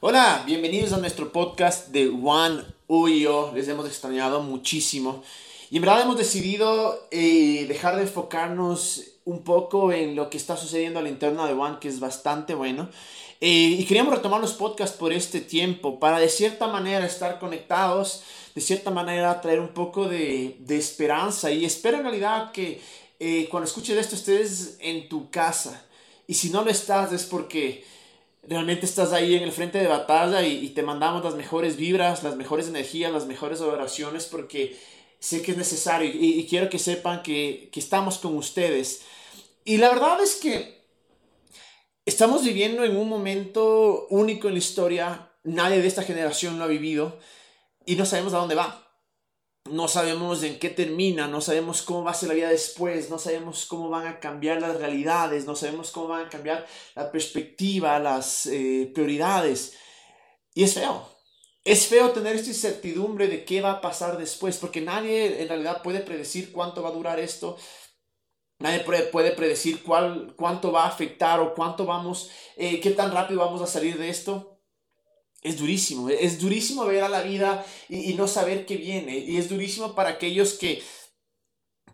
Hola, bienvenidos a nuestro podcast de Juan Uyo. Les hemos extrañado muchísimo. Y en verdad hemos decidido eh, dejar de enfocarnos un poco en lo que está sucediendo a la interna de Juan, que es bastante bueno. Eh, y queríamos retomar los podcasts por este tiempo, para de cierta manera estar conectados, de cierta manera traer un poco de, de esperanza. Y espero en realidad que eh, cuando escuches esto estés en tu casa. Y si no lo estás es porque realmente estás ahí en el frente de batalla y, te mandamos las mejores vibras, las mejores energías, las mejores oraciones porque sé que es necesario y, quiero que sepan que, que, estamos con ustedes. Y la verdad es que estamos viviendo en un momento único en la historia, nadie de esta generación lo ha vivido y no sabemos a dónde va no sabemos en qué termina, no sabemos cómo va a ser la vida después, no sabemos cómo van a cambiar las realidades, no sabemos cómo van a cambiar la perspectiva, las eh, prioridades. Y es feo. Es feo tener esta incertidumbre de qué va a pasar después, porque nadie en realidad puede predecir cuánto va a durar esto. Nadie puede predecir cuál, cuánto va a afectar o cuánto vamos, eh, qué tan rápido vamos a salir de esto es durísimo, es durísimo ver a la vida y, no saber qué viene. Y es durísimo para aquellos que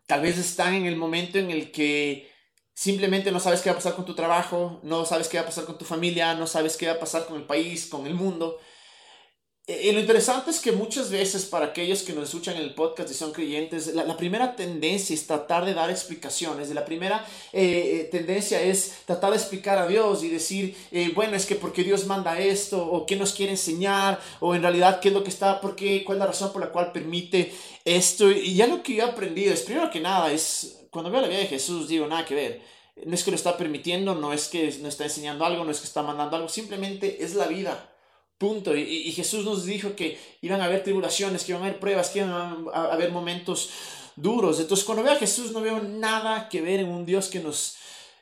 tal vez están en el momento en el que simplemente no sabes qué va a pasar con tu trabajo, no sabes qué va a pasar con tu familia, no sabes qué va a pasar con el país, con el mundo. Y lo interesante es que muchas veces para aquellos que nos escuchan en el podcast y son creyentes, la, primera tendencia es tratar de dar explicaciones. La primera eh, eh, tendencia es tratar de explicar a Dios y decir, eh, bueno, es que porque Dios manda esto, o qué nos quiere enseñar, o en realidad qué es lo que está, por qué, cuál es la razón por la cual permite esto. Y ya lo que yo he aprendido es, primero que nada, es cuando veo la vida de Jesús, digo, nada que ver. No es que lo está permitiendo, no es que no está enseñando algo, no es que está mandando algo, simplemente es la vida Y, Jesús nos dijo que iban a haber tribulaciones, que iban a haber pruebas, que iban a, haber momentos duros. Entonces, cuando veo a Jesús, no veo nada que ver en un Dios que nos.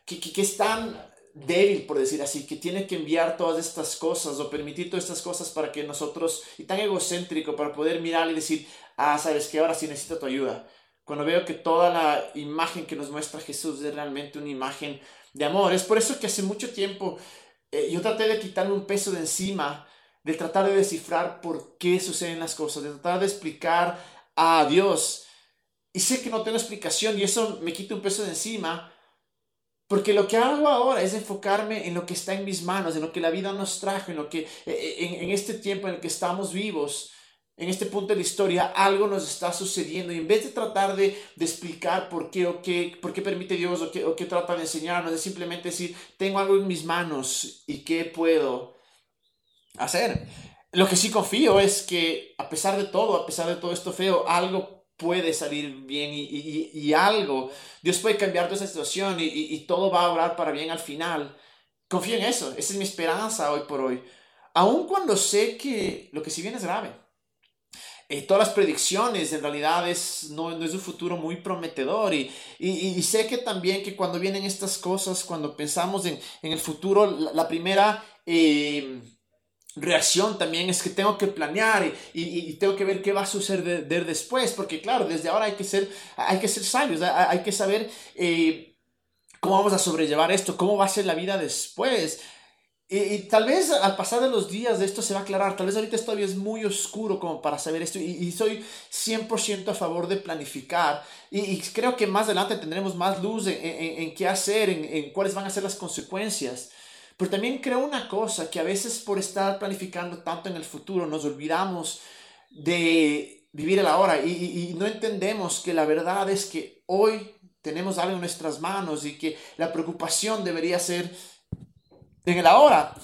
que, que, es tan débil, por decir así, que tiene que enviar todas estas cosas o permitir todas estas cosas para que nosotros, y tan egocéntrico, para poder mirar y decir, ah, sabes que ahora sí necesito tu ayuda. Cuando veo que toda la imagen que nos muestra Jesús es realmente una imagen de amor. Es por eso que hace mucho tiempo eh, yo traté de quitarme un peso de encima de tratar de descifrar por qué suceden las cosas, de tratar de explicar a Dios. Y sé que no tengo explicación y eso me quita un peso de encima, porque lo que hago ahora es enfocarme en lo que está en mis manos, en lo que la vida nos trajo, en lo que eh, eh, en, este tiempo en el que estamos vivos, en este punto de la historia, algo nos está sucediendo. Y en vez de tratar de, explicar por qué o qué, por qué permite Dios o qué, o qué trata de enseñarnos, es simplemente decir, tengo algo en mis manos y qué puedo hacer. Lo que sí confío es que a pesar de todo, a pesar de todo esto feo, algo puede salir bien y, y, y algo, Dios puede cambiar toda esa situación y, y, todo va a obrar para bien al final. Confío en eso, esa es mi esperanza hoy por hoy. Aun cuando sé que lo que si viene es grave. Eh, todas las predicciones en realidad es, no, no es un futuro muy prometedor y, y, sé que también que cuando vienen estas cosas, cuando pensamos en, en el futuro, la, primera... Eh, reacción también es que tengo que planear y, y, tengo que ver qué va a suceder después, porque claro, desde ahora hay que ser, hay que ser sabios, hay, que saber eh, cómo vamos a sobrellevar esto, cómo va a ser la vida después. Y, tal vez al pasar de los días de esto se va a aclarar, tal vez ahorita todavía es muy oscuro como para saber esto y, soy 100% a favor de planificar y, creo que más adelante tendremos más luz en, en, qué hacer, en, en cuáles van a ser las consecuencias. Pero también creo una cosa, que a veces por estar planificando tanto en el futuro nos olvidamos de vivir el ahora y, no entendemos que la verdad es que hoy tenemos algo en nuestras manos y que la preocupación debería ser en el ahora.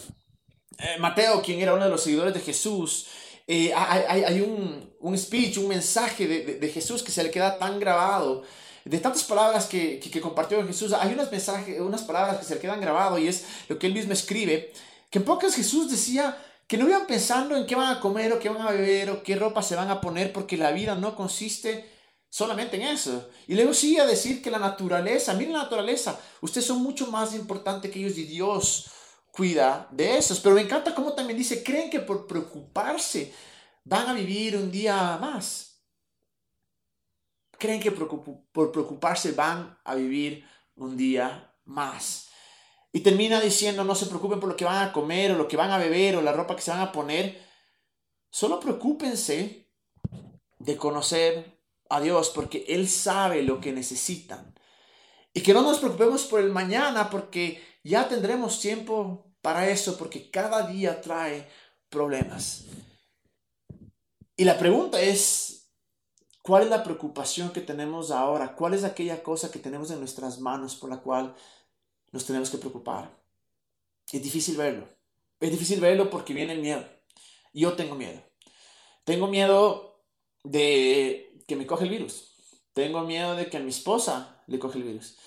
Eh, Mateo, quien era uno de los seguidores de Jesús, eh, hay, un, un, speech, un mensaje de, de, Jesús que se le queda tan grabado de tantas palabras que, que, compartió Jesús, hay unas, mensajes, unas palabras que se quedan grabadas y es lo que él mismo escribe, que en pocas Jesús decía que no iban pensando en qué van a comer o qué van a beber o qué ropa se van a poner porque la vida no consiste solamente en eso. Y luego sigue a decir que la naturaleza, miren la naturaleza, ustedes son mucho más importantes que ellos y Dios cuida de esos. Pero me encanta cómo también dice, creen que por preocuparse van a vivir un día más creen que por preocuparse van a vivir un día más. Y termina diciendo, no se preocupen por lo que van a comer o lo que van a beber o la ropa que se van a poner. Solo preocúpense de conocer a Dios porque Él sabe lo que necesitan. Y que no nos preocupemos por el mañana porque ya tendremos tiempo para eso porque cada día trae problemas. Y la pregunta es, ¿cuál es la preocupación que tenemos ahora? ¿Cuál es aquella cosa que tenemos en nuestras manos por la cual nos tenemos que preocupar? Es difícil verlo. Es difícil verlo porque viene el miedo. Yo tengo miedo. Tengo miedo de que me coge el virus. Tengo miedo de que a mi esposa le coge el virus.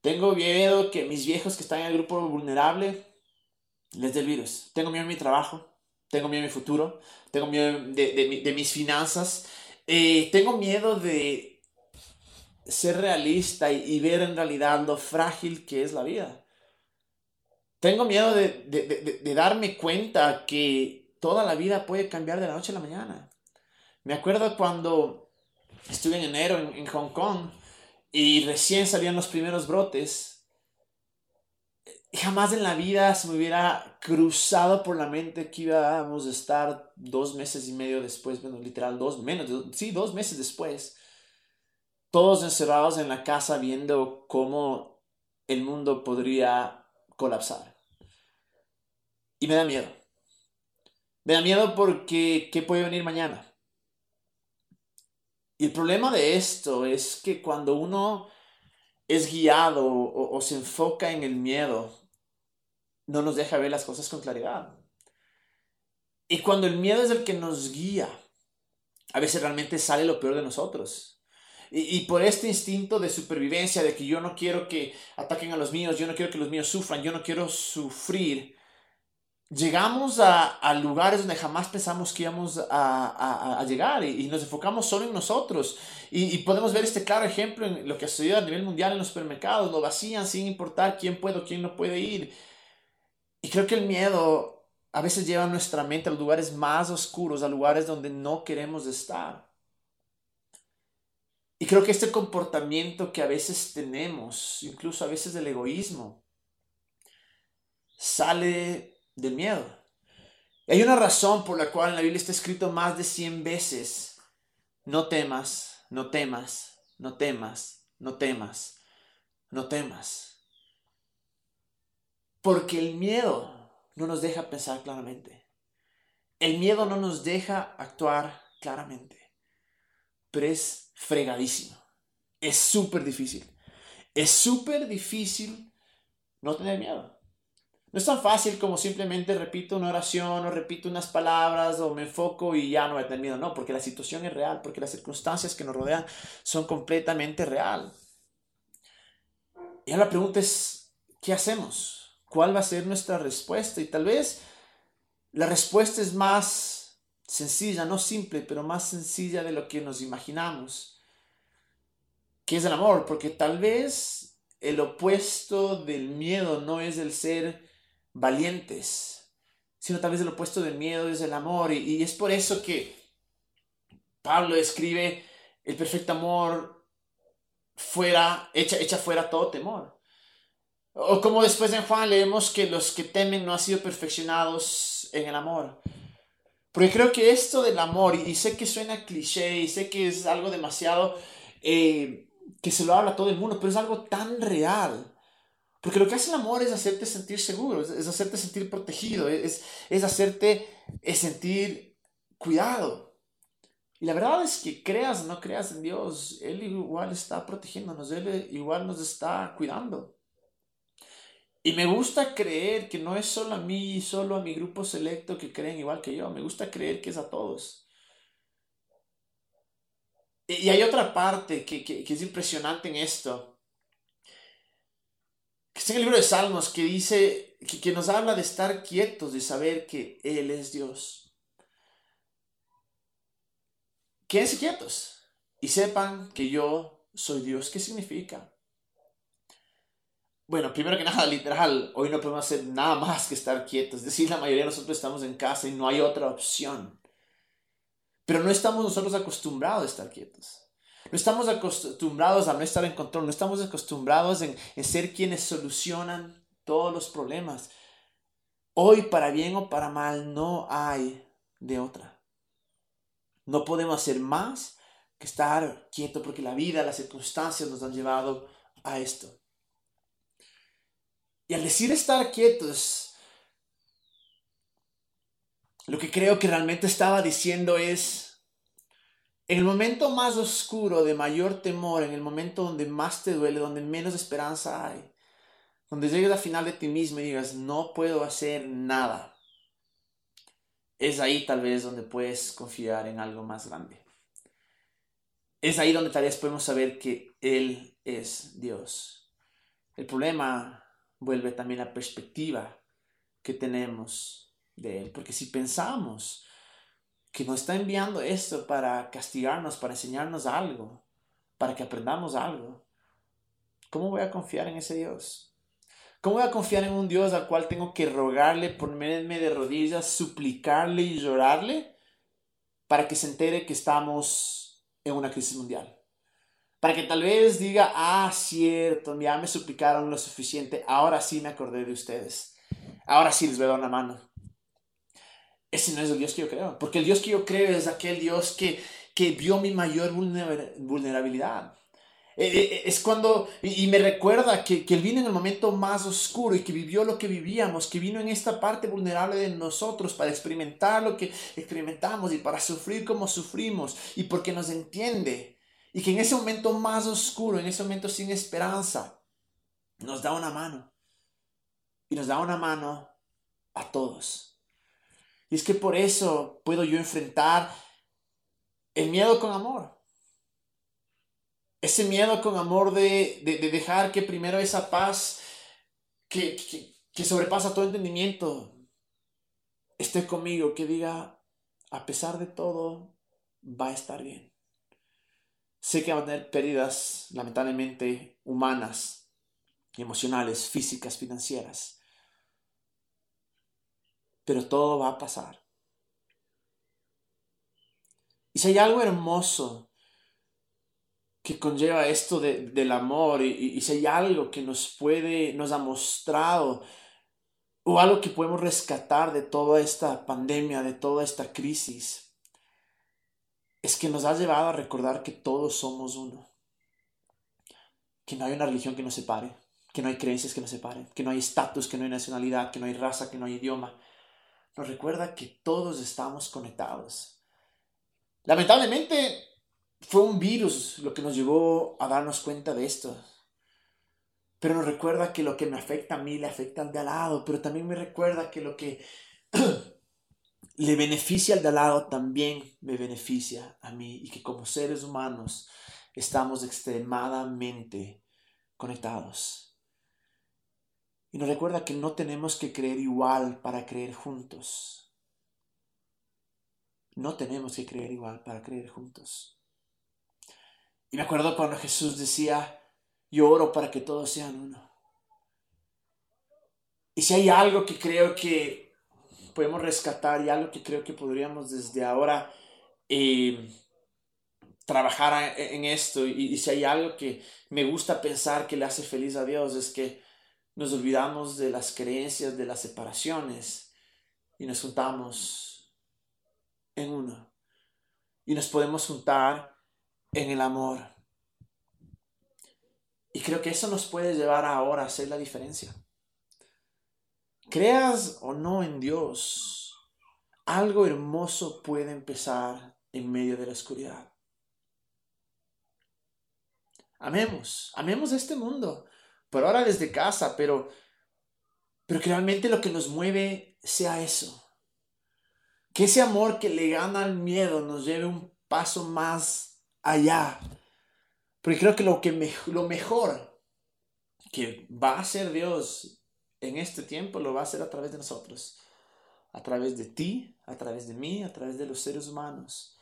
Tengo miedo que mis viejos que están en el grupo vulnerable les dé el virus. Tengo miedo en mi trabajo. Tengo miedo en mi futuro. Tengo miedo de, mis finanzas. Eh, tengo miedo de ser realista y, ver en realidad lo frágil que es la vida. Tengo miedo de, darme cuenta que toda la vida puede cambiar de la noche a la mañana. Me acuerdo cuando estuve en enero en, Hong Kong y recién salían los primeros brotes. Jamás en la vida se me hubiera cruzado por la mente que íbamos a estar dos meses y medio después, literal, dos, menos, sí, dos meses después, todos encerrados en la casa viendo cómo el mundo podría colapsar. Y me da miedo. Me da miedo porque ¿qué puede venir mañana? Y el problema de esto es que cuando uno es guiado o, se enfoca en el miedo, no nos deja ver las cosas con claridad. Y cuando el miedo es el que nos guía, a veces realmente sale lo peor de nosotros. Y, por este instinto de supervivencia, de que yo no quiero que ataquen a los míos, yo no quiero que los míos sufran, yo no quiero sufrir, llegamos a, lugares donde jamás pensamos que íbamos a, llegar y, nos enfocamos solo en nosotros. Y, podemos ver este claro ejemplo en lo que ha sucedido a nivel mundial en los supermercados, lo vacían sin importar quién puede o quién no puede ir. Y creo que el miedo a veces lleva nuestra mente a lugares más oscuros, a lugares donde no queremos estar. Y creo que este comportamiento que a veces tenemos, incluso a veces del egoísmo, sale del miedo. hay una razón por la cual en la Biblia está escrito más de 100 veces, no temas, no temas, no temas, no temas, no temas. Porque el miedo no nos deja pensar claramente. El miedo no nos deja actuar claramente. Pero es fregadísimo. Es súper difícil. Es súper difícil no tener miedo. No es tan fácil como simplemente repito una oración o repito unas palabras o me enfoco y ya no voy a tener miedo. No, porque la situación es real, porque las circunstancias que nos rodean son completamente real. Y ahora la pregunta es, ¿qué hacemos? ¿Cuál va a ser nuestra respuesta? Y tal vez la respuesta es más sencilla, no simple, pero más sencilla de lo que nos imaginamos, que es el amor, porque tal vez el opuesto del miedo no es el ser valientes, sino tal vez el opuesto del miedo es el amor. Y, es por eso que Pablo escribe el perfecto amor fuera, echa, echa fuera todo temor. O como después en Juan leemos que los que temen no han sido perfeccionados en el amor. Porque creo que esto del amor, y sé que suena cliché, y sé que es algo demasiado eh, que se lo habla todo el mundo, pero es algo tan real. Porque lo que hace el amor es hacerte sentir seguro, es, hacerte sentir protegido, es, es hacerte sentir cuidado. Y la verdad es que creas o no creas en Dios, Él igual está protegiéndonos, Él igual nos está cuidando. Y me gusta creer que no es solo a mí, solo a mi grupo selecto que creen igual que yo, me gusta creer que es a todos. Y hay otra parte que, que, que es impresionante en esto que está en el libro de Salmos, que dice, que, nos habla de estar quietos, de saber que Él es Dios. Quédense quietos y sepan que yo soy Dios. ¿Qué significa? Bueno, primero que nada, literal, hoy no podemos hacer nada más que estar quietos. Es decir, la mayoría de nosotros estamos en casa y no hay otra opción. Pero no estamos nosotros acostumbrados a estar quietos. No estamos acostumbrados a no estar en control, no estamos acostumbrados en, ser quienes solucionan todos los problemas. Hoy, para bien o para mal, no hay de otra. No podemos hacer más que estar quieto porque la vida, las circunstancias nos han llevado a esto. Y al decir estar quietos, lo que creo que realmente estaba diciendo es, en el momento más oscuro, de mayor temor, en el momento donde más te duele, donde menos esperanza hay, donde llegues al final de ti mismo y digas, no puedo hacer nada, es ahí tal vez donde puedes confiar en algo más grande. Es ahí donde tal vez podemos saber que Él es Dios. El problema vuelve también la perspectiva que tenemos de Él. Porque si pensamos que nos está enviando esto para castigarnos, para enseñarnos algo, para que aprendamos algo, ¿cómo voy a confiar en ese Dios? ¿Cómo voy a confiar en un Dios al cual tengo que rogarle, ponerme de rodillas, suplicarle y llorarle para que se entere que estamos en una crisis mundial? Para que tal vez diga, ah, cierto, ya me suplicaron lo suficiente, ahora sí me acordé de ustedes, ahora sí les voy a dar una mano. Ese no es el Dios que yo creo, porque el Dios que yo creo es aquel Dios que, que vio mi mayor vulnerabilidad eh, eh, eh, es cuando, y, me recuerda que, que Él vino en el momento más oscuro y que vivió lo que vivíamos, que vino en esta parte vulnerable de nosotros para experimentar lo que experimentamos y para sufrir como sufrimos y porque nos entiende. Y que en ese momento más oscuro, en ese momento sin esperanza, nos da una mano. Y nos da una mano a todos. Y es que por eso puedo yo enfrentar el miedo con amor ese miedo con amor de, dejar que primero esa paz que, que, sobrepasa todo entendimiento esté conmigo, que diga, a pesar de todo, va a estar bien. Sé que va a tener pérdidas, lamentablemente, humanas, emocionales, físicas, financieras. Pero todo va a pasar. Y si hay algo hermoso que conlleva esto de, del amor y, si hay algo que nos puede, nos ha mostrado o algo que podemos rescatar de toda esta pandemia, de toda esta crisis, es que nos ha llevado a recordar que todos somos uno, que no hay una religión que nos separe, que no hay creencias que nos separen, que no hay estatus, que no hay nacionalidad, que no hay raza, que no hay idioma. Nos recuerda que todos estamos conectados. Lamentablemente, fue un virus lo que nos llevó a darnos cuenta de esto. Pero nos recuerda que lo que me afecta a mí le afecta al de al lado, pero también me recuerda que lo que le beneficia al de al lado también me beneficia a mí y que como seres humanos estamos extremadamente conectados. Y nos recuerda que no tenemos que creer igual para creer juntos. No tenemos que creer igual para creer juntos. Y me acuerdo cuando Jesús decía, yo oro para que todos sean uno. Y si hay algo que creo que podemos rescatar y algo que creo que podríamos desde ahora eh, trabajar en esto, y, si hay algo que me gusta pensar que le hace feliz a Dios, es que nos olvidamos de las creencias, de las separaciones, y nos juntamos en uno. Y nos podemos juntar en el amor. Y creo que eso nos puede llevar ahora a hacer la diferencia. Creas o no en Dios, algo hermoso puede empezar en medio de la oscuridad. Amemos, amemos este mundo, por ahora desde casa, pero, pero que realmente lo que nos mueve sea eso. Que ese amor que le gana al miedo nos lleve un paso más allá. Porque creo que lo, que lo mejor que va a hacer Dios en este tiempo lo va a hacer a través de nosotros. A través de ti, a través de mí, a través de los seres humanos.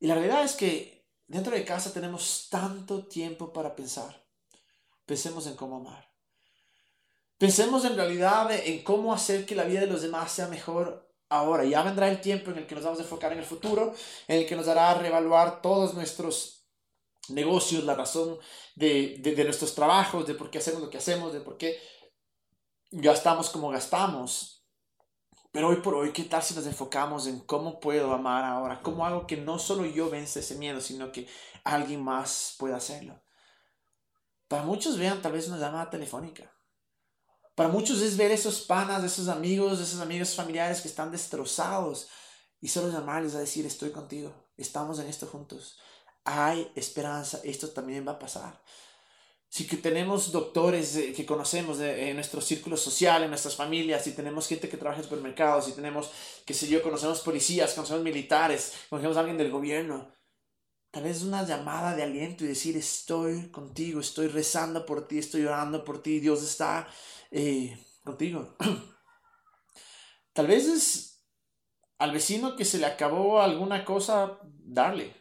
Y la realidad es que dentro de casa tenemos tanto tiempo para pensar. Pensemos en cómo amar. Pensemos en realidad en cómo hacer que la vida de los demás sea mejor ahora. Ya vendrá el tiempo en el que nos vamos a enfocar en el futuro, en el que nos hará reevaluar todos nuestros negocios, la razón de, de, nuestros trabajos, de por qué hacemos lo que hacemos, de por qué gastamos como gastamos. Pero hoy por hoy, ¿qué tal si nos enfocamos en cómo puedo amar ahora? ¿Cómo hago que no solo yo vence ese miedo, sino que alguien más pueda hacerlo? Para muchos vean tal vez una llamada telefónica. Para muchos es ver esos panas, esos amigos, esos amigos familiares que están destrozados y solo llamarles a decir estoy contigo, estamos en esto juntos. Hay esperanza, esto también va a pasar. Si que tenemos doctores eh, que conocemos en nuestro círculo social, en nuestras familias, si tenemos gente que trabaja en supermercados, si tenemos, qué sé yo, conocemos policías, conocemos militares, conocemos a alguien del gobierno, tal vez una llamada de aliento y decir estoy contigo, estoy rezando por ti, estoy orando por ti, Dios está eh, contigo. tal vez es al vecino que se le acabó alguna cosa, darle.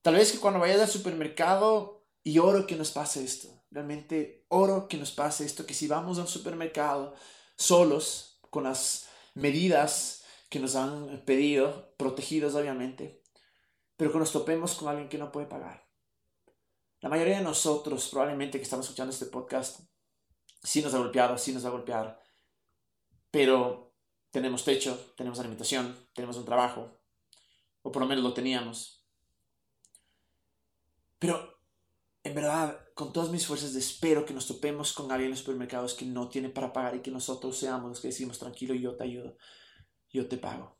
Tal vez que cuando vayas al supermercado y oro que nos pase esto. Realmente oro que nos pase esto, que si vamos a un supermercado solos, con las medidas que nos han pedido, protegidos obviamente, pero que nos topemos con alguien que no puede pagar. La mayoría de nosotros, probablemente que estamos escuchando este podcast, sí nos ha golpeado, sí nos va a golpear, pero tenemos techo, tenemos alimentación, tenemos un trabajo, o por lo menos lo teníamos. Pero en verdad, con todas mis fuerzas, espero que nos topemos con alguien en los supermercados que no tiene para pagar y que nosotros seamos los que decimos, tranquilo, yo te ayudo, yo te pago.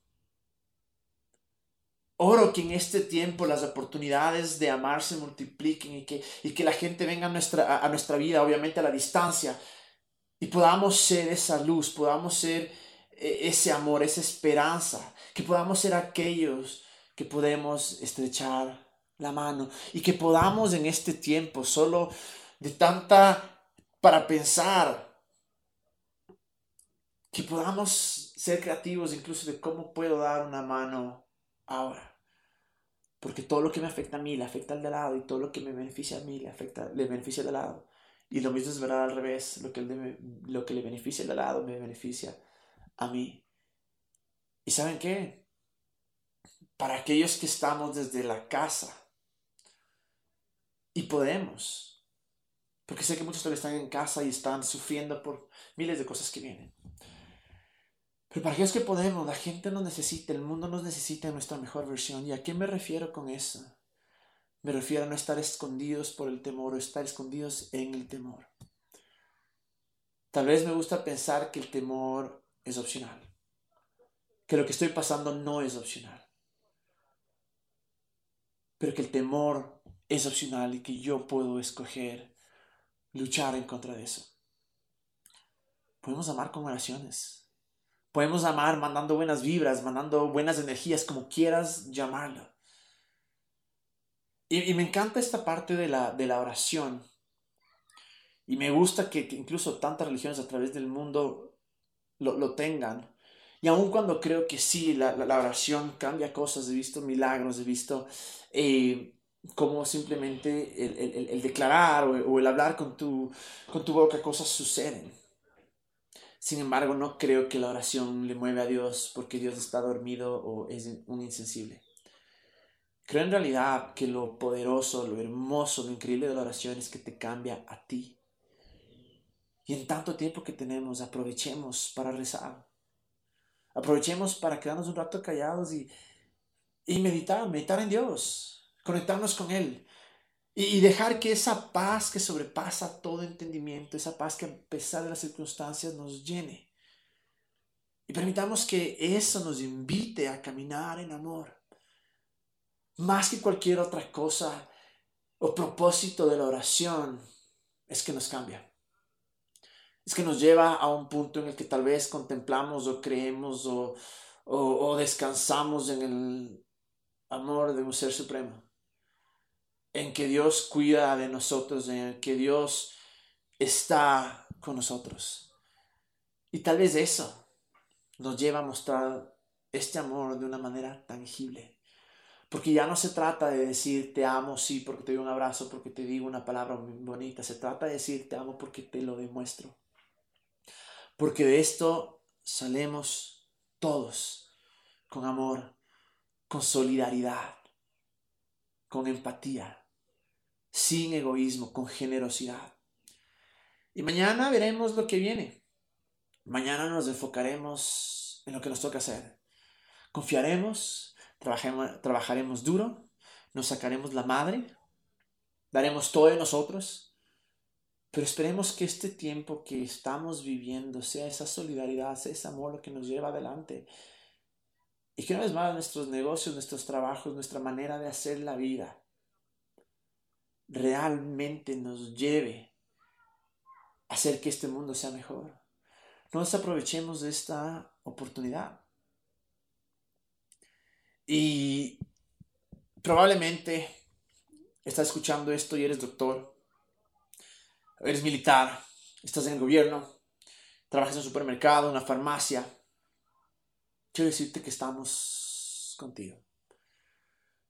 Oro que en este tiempo las oportunidades de amar se multipliquen y que, y que la gente venga a nuestra, a nuestra vida, obviamente a la distancia, y podamos ser esa luz, podamos ser eh, ese amor, esa esperanza, que podamos ser aquellos que podemos estrechar la mano y que podamos en este tiempo solo de tanta para pensar que podamos ser creativos incluso de cómo puedo dar una mano ahora. Porque todo lo que me afecta a mí le afecta al de lado y todo lo que me beneficia a mí le, afecta, le beneficia al de lado. Y lo mismo es verdad al revés, lo que, lo que le beneficia al de lado me beneficia a mí. ¿Y saben qué? Para aquellos que estamos desde la casa, y podemos. Porque sé que muchos todavía están en casa y están sufriendo por miles de cosas que vienen. Pero para aquellos que podemos, la gente nos necesita, el mundo nos necesita nuestra mejor versión. ¿Y a qué me refiero con eso? Me refiero a no estar escondidos por el temor o estar escondidos en el temor. Tal vez me gusta pensar que el temor es opcional. Que lo que estoy pasando no es opcional. Pero que el temor es opcional y que yo puedo escoger luchar en contra de eso. Podemos amar con oraciones. Podemos amar mandando buenas vibras, mandando buenas energías, como quieras llamarlo. Y, me encanta esta parte de la, de la oración. Y me gusta que, incluso tantas religiones a través del mundo lo, lo tengan. Y aun cuando creo que sí, la, la, oración cambia cosas, he visto milagros, he visto eh, como simplemente el, declarar o, el hablar con tu, con tu boca cosas suceden. Sin embargo, no creo que la oración le mueve a Dios porque Dios está dormido o es un insensible. Creo en realidad que lo poderoso, lo hermoso, lo increíble de la oración es que te cambia a ti. Y en tanto tiempo que tenemos, aprovechemos para rezar. Aprovechemos para quedarnos un rato callados y, y meditar, meditar en Dios conectarnos con Él y dejar que esa paz que sobrepasa todo entendimiento, esa paz que a pesar de las circunstancias nos llene. Y permitamos que eso nos invite a caminar en amor. Más que cualquier otra cosa o propósito de la oración, es que nos cambia. Es que nos lleva a un punto en el que tal vez contemplamos o creemos o, o descansamos en el amor de un ser supremo en que Dios cuida de nosotros, en que Dios está con nosotros. Y tal vez eso nos lleva a mostrar este amor de una manera tangible. Porque ya no se trata de decir te amo, sí, porque te doy un abrazo, porque te digo una palabra bonita. Se trata de decir te amo porque te lo demuestro. Porque de esto salemos todos con amor, con solidaridad, con empatía sin egoísmo, con generosidad. Y mañana veremos lo que viene. Mañana nos enfocaremos en lo que nos toca hacer. Confiaremos, trabajaremos duro, nos sacaremos la madre, daremos todo de nosotros, pero esperemos que este tiempo que estamos viviendo sea esa solidaridad, sea ese amor lo que nos lleva adelante. Y que una vez más nuestros negocios, nuestros trabajos, nuestra manera de hacer la vida realmente nos lleve a hacer que este mundo sea mejor. No nos aprovechemos de esta oportunidad. Y probablemente estás escuchando esto y eres doctor, eres militar, estás en el gobierno, trabajas en un supermercado, en una farmacia. Quiero decirte que estamos contigo.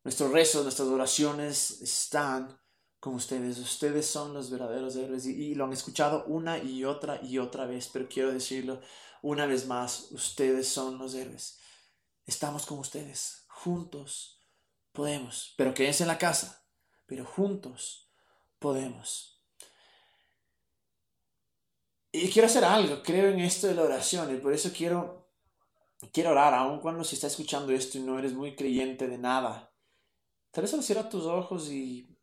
Nuestros rezos, nuestras oraciones están con ustedes. Ustedes son los verdaderos héroes y, lo han escuchado una y otra y otra vez, pero quiero decirlo una vez más, ustedes son los héroes. Estamos con ustedes, juntos podemos, pero que es en la casa, pero juntos podemos. Y quiero hacer algo, creo en esto de la oración y por eso quiero, quiero orar, aun cuando si está escuchando esto y no eres muy creyente de nada. Tal vez solo cierra tus ojos y,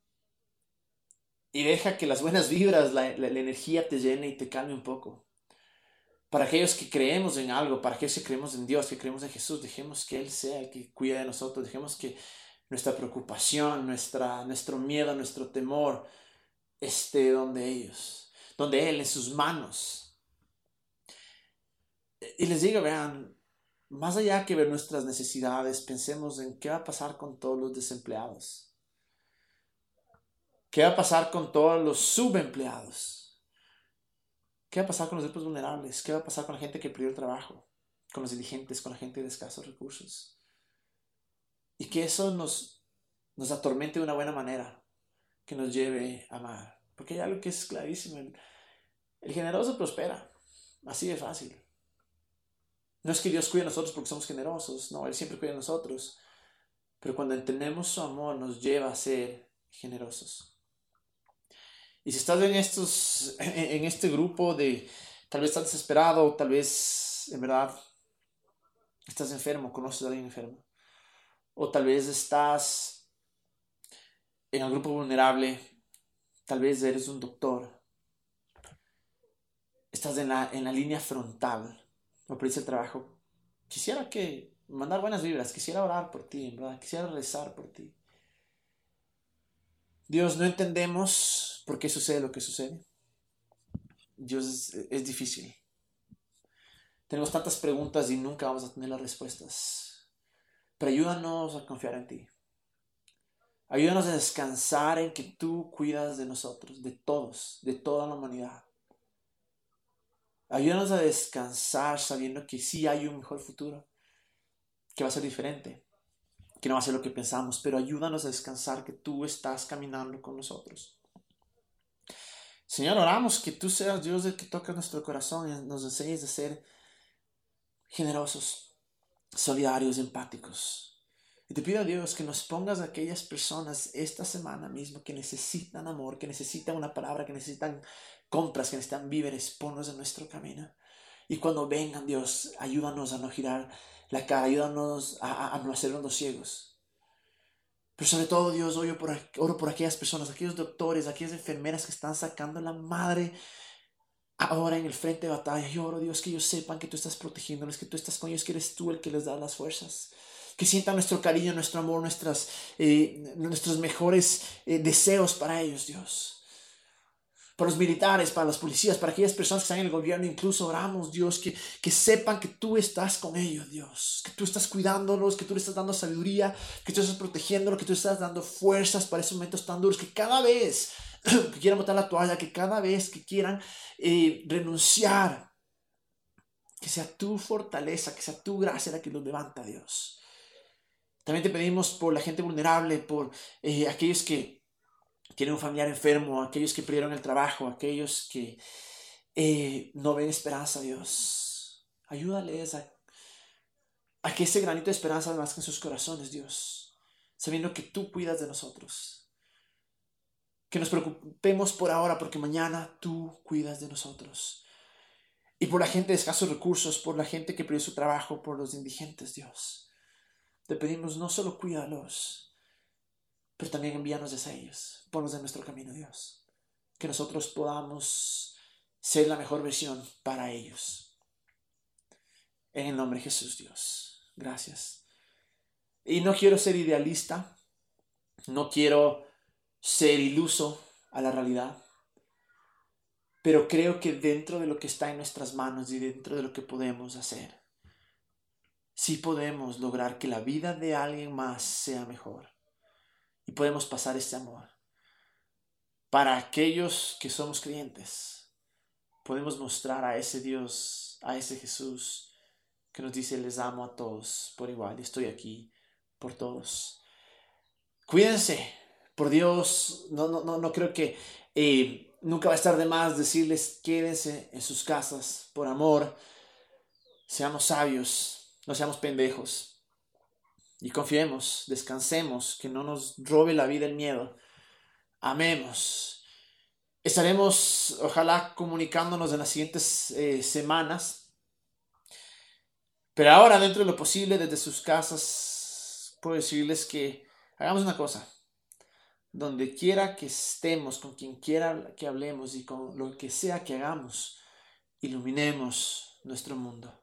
y deja que las buenas vibras, la, la, energía te llene y te calme un poco. Para aquellos que creemos en algo, para aquellos que creemos en Dios, que creemos en Jesús, dejemos que Él sea el que cuida de nosotros, dejemos que nuestra preocupación, nuestra, nuestro miedo, nuestro temor esté donde ellos, donde Él, en sus manos. Y les digo, vean, más allá que ver nuestras necesidades, pensemos en qué va a pasar con todos los desempleados. ¿Qué va a pasar con todos los subempleados? ¿Qué va a pasar con los grupos vulnerables? ¿Qué va a pasar con la gente que perdió el trabajo? Con los dirigentes, con la gente de escasos recursos y que eso nos, nos atormente de una buena manera, que nos lleve a amar. Porque hay algo que es clarísimo, el, el generoso prospera, así de fácil. No es que Dios cuide a nosotros porque somos generosos, no, Él siempre cuida a nosotros. Pero cuando entendemos su amor nos lleva a ser generosos. Y si estás en, estos, en este grupo de tal vez estás desesperado, tal vez en verdad estás enfermo, conoces a alguien enfermo. O tal vez estás en el grupo vulnerable, tal vez eres un doctor, estás en la, en la línea frontal o perdiste el trabajo, quisiera que mandar buenas vibras, quisiera orar por ti, verdad, quisiera rezar por ti. Dios, no entendemos por qué sucede lo que sucede. Dios es, difícil. Tenemos tantas preguntas y nunca vamos a tener las respuestas. Pero ayúdanos a confiar en ti. Ayúdanos a descansar en que tú cuidas de nosotros, de todos, de toda la humanidad. Ayúdanos a descansar sabiendo que sí hay un mejor futuro, que va a ser diferente, que no va a ser lo que pensamos, pero ayúdanos a descansar que tú estás caminando con nosotros. Señor, oramos que tú seas Dios el que toca nuestro corazón y nos enseñes a ser generosos, solidarios, empáticos. Y te pido a Dios que nos pongas a aquellas personas esta semana mismo que necesitan amor, que necesitan una palabra, que necesitan compras, que necesitan víveres, ponlos en nuestro camino. Y cuando vengan, Dios, ayúdanos a no girar la cara, ayúdanos a, no hacernos ciegos. Pero sobre todo, Dios, oro por, oro por aquellas personas, aquellos doctores, aquellas enfermeras que están sacando la madre ahora en el frente de batalla. Yo oro, Dios, que ellos sepan que tú estás protegiéndolos, que tú estás con ellos, que eres tú el que les da las fuerzas. Que sientan nuestro cariño, nuestro amor, nuestras, eh, nuestros mejores eh, deseos para ellos, Dios. Para los militares, para las policías, para aquellas personas que están en el gobierno, incluso oramos, Dios, que, que sepan que tú estás con ellos, Dios. Que tú estás cuidándolos, que tú les estás dando sabiduría, que tú estás protegiéndolos, que tú estás dando fuerzas para esos momentos tan duros, que cada vez que quieran botar la toalla, que cada vez que quieran eh, renunciar, que sea tu fortaleza, que sea tu gracia la que los levanta, Dios. También te pedimos por la gente vulnerable, por eh, aquellos que tienen un familiar enfermo, aquellos que perdieron el trabajo, aquellos que eh, no ven esperanza, Dios. Ayúdales a, que ese granito de esperanza nazca en sus corazones, Dios, sabiendo que tú cuidas de nosotros que nos preocupemos por ahora porque mañana tú cuidas de nosotros. Y por la gente de escasos recursos, por la gente que perdió su trabajo, por los indigentes, Dios. Te pedimos no solo cuídalos, pero también envíanos a ellos. Ponlos en nuestro camino, Dios. Que nosotros podamos ser la mejor versión para ellos. En el nombre de Jesús, Dios. Gracias. Y no quiero ser idealista. No quiero ser iluso a la realidad. Pero creo que dentro de lo que está en nuestras manos y dentro de lo que podemos hacer, sí podemos lograr que la vida de alguien más sea mejor. Y podemos pasar ese amor. Para aquellos que somos creyentes, podemos mostrar a ese Dios, a ese Jesús que nos dice, les amo a todos por igual, estoy aquí por todos. Cuídense, por Dios, no, no, no, no creo que eh, nunca va a estar de más decirles, quédense en sus casas por amor, seamos sabios, no seamos pendejos. Y confiemos, descansemos, que no nos robe la vida el miedo. Amemos. Estaremos, ojalá, comunicándonos en las siguientes eh, semanas. Pero ahora, dentro de lo posible, desde sus casas, puedo decirles que hagamos una cosa. Donde quiera que estemos, con quien quiera que hablemos y con lo que sea que hagamos, iluminemos nuestro mundo